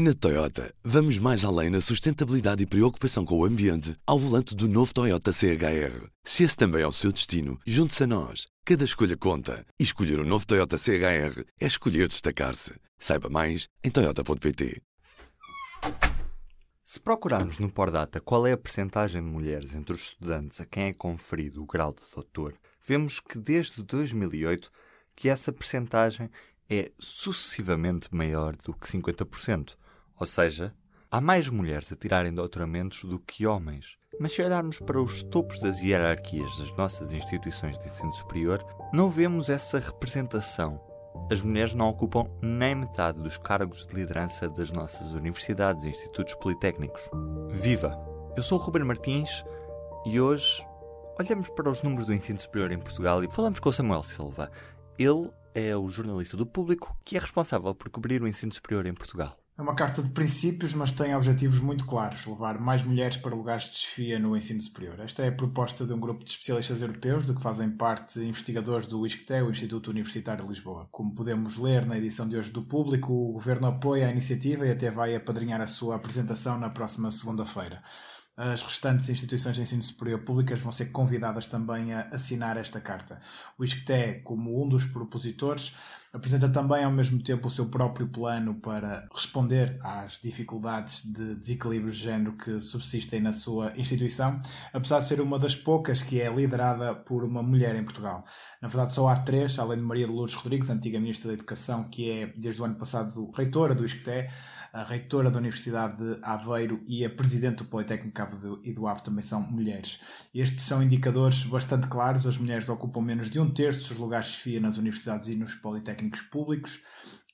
Na Toyota, vamos mais além na sustentabilidade e preocupação com o ambiente ao volante do novo Toyota CHR. Se esse também é o seu destino, junte-se a nós. Cada escolha conta. E escolher o um novo Toyota CHR é escolher destacar-se. Saiba mais em Toyota.pt. Se procurarmos no Pordata qual é a percentagem de mulheres entre os estudantes a quem é conferido o grau de doutor, vemos que desde 2008 que essa percentagem é sucessivamente maior do que 50%. Ou seja, há mais mulheres a tirarem doutoramentos do que homens. Mas se olharmos para os topos das hierarquias das nossas instituições de ensino superior, não vemos essa representação. As mulheres não ocupam nem metade dos cargos de liderança das nossas universidades e institutos politécnicos. Viva! Eu sou o Ruben Martins e hoje olhamos para os números do ensino superior em Portugal e falamos com o Samuel Silva. Ele é o jornalista do público que é responsável por cobrir o ensino superior em Portugal. É uma carta de princípios, mas tem objetivos muito claros: levar mais mulheres para lugares de desfia no ensino superior. Esta é a proposta de um grupo de especialistas europeus, de que fazem parte investigadores do ISCTE, o Instituto Universitário de Lisboa. Como podemos ler na edição de hoje do Público, o governo apoia a iniciativa e até vai apadrinhar a sua apresentação na próxima segunda-feira. As restantes instituições de ensino superior públicas vão ser convidadas também a assinar esta carta. O ISCTE, como um dos propositores, apresenta também ao mesmo tempo o seu próprio plano para responder às dificuldades de desequilíbrio de género que subsistem na sua instituição, apesar de ser uma das poucas que é liderada por uma mulher em Portugal. Na verdade, só há três, além de Maria de Lourdes Rodrigues, antiga Ministra da Educação, que é, desde o ano passado, reitora do ISCTE, a reitora da Universidade de Aveiro e a presidente do Politécnico e do Ave também são mulheres. Estes são indicadores bastante claros. As mulheres ocupam menos de um terço dos lugares de FIA nas universidades e nos politécnicos públicos.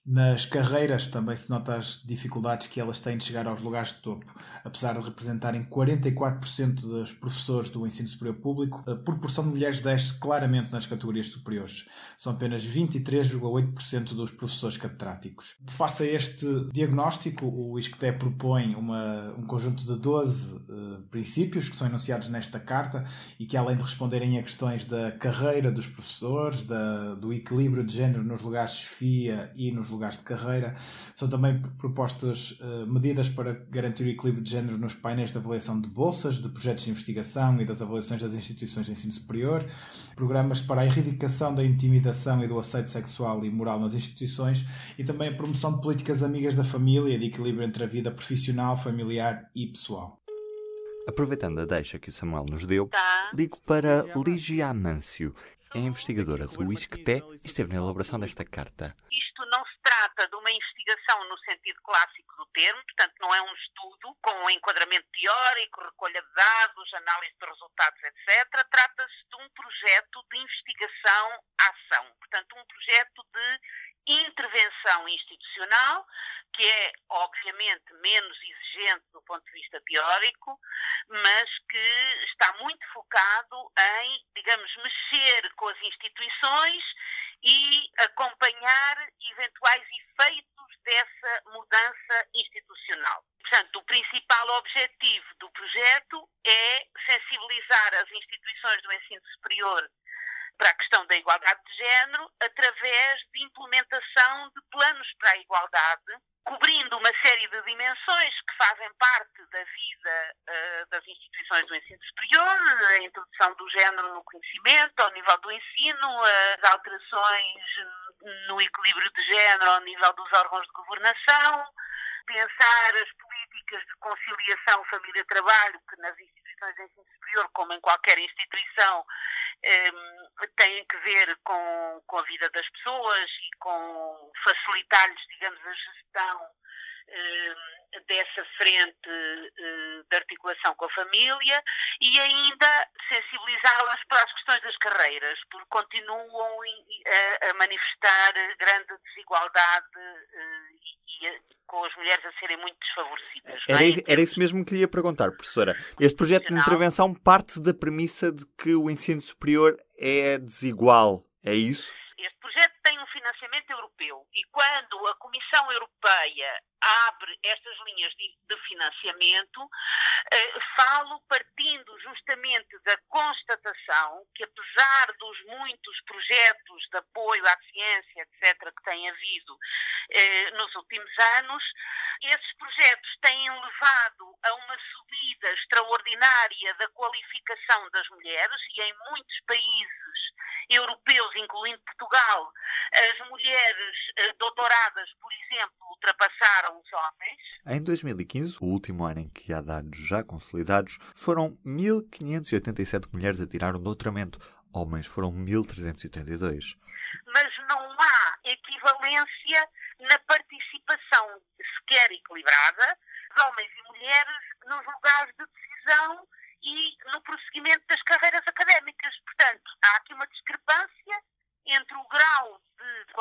Nas carreiras também se nota as dificuldades que elas têm de chegar aos lugares de topo. Apesar de representarem 44% dos professores do ensino superior público, a proporção de mulheres desce claramente nas categorias superiores. São apenas 23,8% dos professores catedráticos. Face a este diagnóstico, o ISCTE propõe uma, um conjunto de 12 uh, princípios que são enunciados nesta carta e que, além de responderem a questões da carreira dos professores, da, do equilíbrio de género nos lugares de FIA e nos lugares de carreira. São também propostas uh, medidas para garantir o equilíbrio de género nos painéis de avaliação de bolsas, de projetos de investigação e das avaliações das instituições de ensino superior, programas para a erradicação da intimidação e do assédio sexual e moral nas instituições e também a promoção de políticas amigas da família de equilíbrio entre a vida profissional, familiar e pessoal. Aproveitando a deixa que o Samuel nos deu, tá. ligo para Ligia Amâncio, é investigadora do ISCTE e esteve na elaboração desta carta. Isto não se trata de uma investigação no sentido clássico do termo, portanto, não é um estudo com enquadramento teórico, recolha de dados, análise de resultados, etc. Trata-se de um projeto de investigação-ação, portanto, um projeto de intervenção institucional, que é, obviamente, menos exigente do ponto de vista teórico, mas que está muito focado em, digamos, mexer com as instituições e acompanhar eventuais efeitos dessa mudança institucional. Portanto, o principal objetivo do projeto é sensibilizar as instituições do ensino superior para a questão da igualdade de género através de implementação de planos para a igualdade, cobrindo uma série de dimensões que fazem parte da vida uh, das instituições do ensino superior, a introdução do género no conhecimento, ao nível do ensino, as alterações no equilíbrio de género ao nível dos órgãos de governação, pensar as políticas de conciliação família-trabalho que nas instituições de ensino superior, como em qualquer instituição, têm que ver com, com a vida das pessoas e com facilitar-lhes, digamos, a gestão um, dessa frente uh, de articulação com a família e ainda sensibilizá-las para as questões das carreiras, porque continuam a, manifestar grande desigualdade com as mulheres a serem muito desfavorecidas. Era, é? era isso mesmo que lhe ia perguntar, professora. Este projeto de intervenção parte da premissa de que o ensino superior é desigual, é isso? Este projeto tem um financiamento Parlamento Europeu e quando a Comissão Europeia abre estas linhas de, de financiamento, eh, falo partindo justamente da constatação que, apesar dos muitos projetos de apoio à ciência, etc., que têm havido eh, nos últimos anos, esses projetos têm levado a uma subida extraordinária da qualificação das mulheres e em muitos países europeus, incluindo Portugal, as mulheres eh, doutoradas, por exemplo, ultrapassaram os homens. Em 2015, o último ano em que há dados já consolidados, foram 1.587 mulheres a tirar um doutoramento. Homens foram 1.382. Mas não há equivalência na participação sequer equilibrada de homens e mulheres nos lugares de decisão e no prosseguimento das carreiras académicas. Portanto, há aqui uma discrepância entre o grau de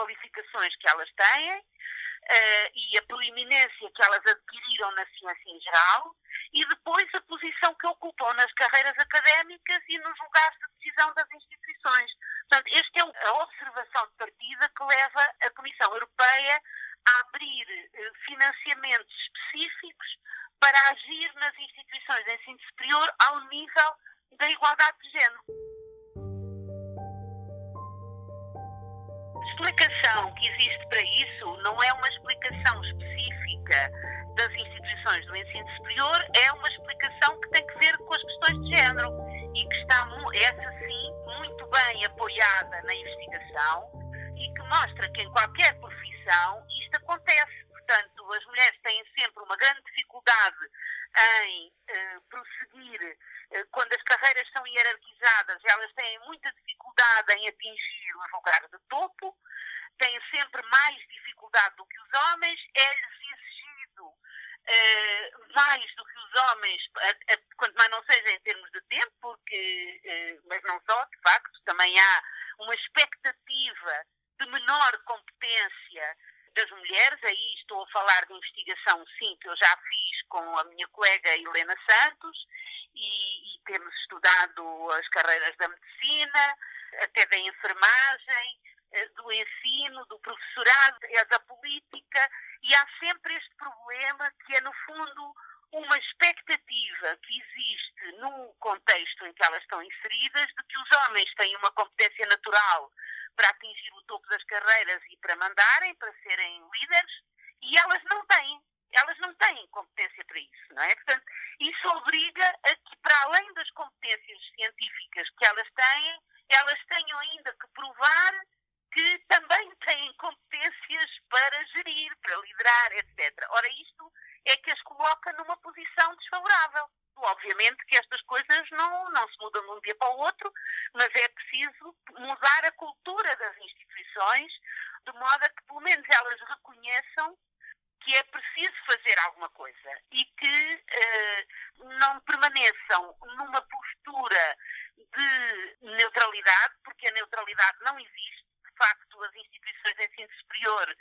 que elas têm uh, e a proeminência que elas adquiriram na ciência em geral e depois a posição que ocupam nas carreiras académicas e nos lugares de decisão das instituições. Portanto, esta é a observação de partida que leva a Comissão Europeia a abrir uh, financiamentos específicos para agir nas instituições de ensino superior ao nível da igualdade de género. Explicação que existe para isso não é uma explicação específica das instituições do ensino superior, é uma explicação que tem que ver com as questões de género e que está, essa sim, muito bem apoiada na investigação e que mostra que em qualquer profissão isto acontece Portanto, as mulheres têm sempre uma grande dificuldade em eh, prosseguir. Eh, quando as carreiras são hierarquizadas, elas têm muita dificuldade em atingir os lugares de topo, dificuldade do que os homens, é-lhes exigido eh, mais do que os homens, a, a, quanto mais não seja em termos de tempo, porque, eh, mas não só, de facto, também há uma expectativa de menor competência das mulheres, aí estou a falar de investigação, sim, que eu já fiz com a minha colega Helena Santos, e, e temos estudado as carreiras da medicina, até da enfermagem, do ensino, do professorado, é da política, e há sempre este problema que é, no fundo, uma expectativa que existe no contexto em que elas estão inseridas de que os homens têm uma competência natural para atingir o topo das carreiras e para mandarem, para serem líderes, e elas não têm. Elas não têm competência para isso, não é? Portanto, isso obriga a que, para além das competências científicas que elas têm, elas tenham ainda que provar que também têm competências para gerir, para liderar, etc. Ora, isto é que as coloca numa posição desfavorável. Obviamente que estas coisas não, não se mudam de um dia para o outro, mas é preciso mudar a cultura das instituições, de modo a que pelo menos elas reconheçam que é preciso fazer alguma coisa e que eh, não permaneçam numa postura de neutralidade, porque a neutralidade não existe. Facto, as instituições de ensino superior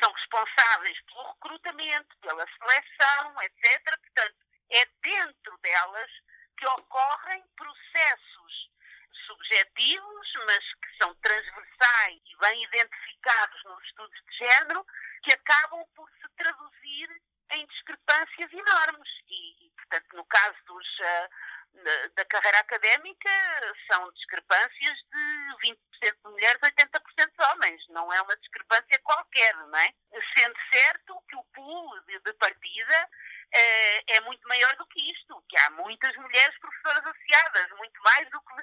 são responsáveis pelo recrutamento, pela seleção, etc. Portanto, é dentro delas que ocorrem processos subjetivos, mas que são transversais e bem identificados nos estudos de género, que acabam por se traduzir em discrepâncias enormes. E, portanto, no caso dos, uh, da carreira académica, são discrepâncias de 20% de mulheres, 80% de homens. Não é uma discrepância qualquer, não é? Sendo certo que o pool de, de partida é, é, muito maior do que isto, que há muitas mulheres professoras associadas, muito mais do que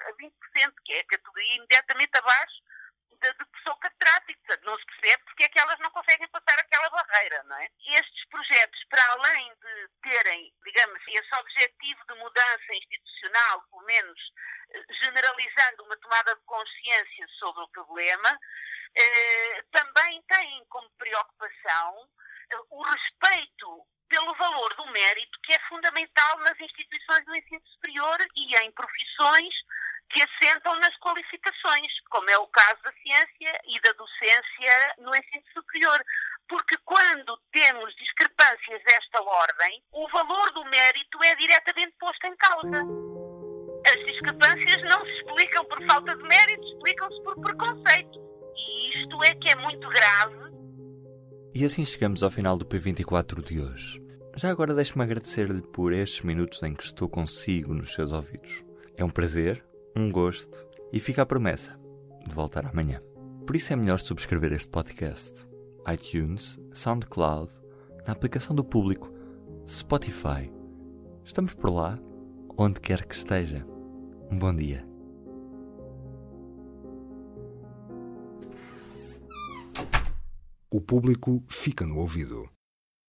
20%, que é a categoria imediatamente abaixo de, de pessoa catedrática. Não se percebe porque é que elas não conseguem passar aquela barreira, não é? Estes projetos, para além de terem, digamos, esse objetivo de mudança institucional, pelo menos eh, generalizando uma tomada de consciência sobre o problema, eh, também têm como preocupação eh, o respeito pelo valor do mérito que é fundamental nas instituições do ensino superior e em profissões que assentam nas qualificações, como é o caso da ciência e da docência no ensino superior. Porque quando temos discrepâncias desta ordem, o valor do mérito é diretamente posto em causa. As discrepâncias não se explicam por falta de mérito, explicam-se por preconceito. E isto é que é muito grave. E assim chegamos ao final do P24 de hoje. Já agora deixe-me agradecer-lhe por estes minutos em que estou consigo nos seus ouvidos. É um prazer, um gosto e fica a promessa de voltar amanhã. Por isso é melhor subscrever este podcast. iTunes, SoundCloud, na aplicação do público, Spotify. Estamos por lá, onde quer que esteja. Um bom dia. O público fica no ouvido.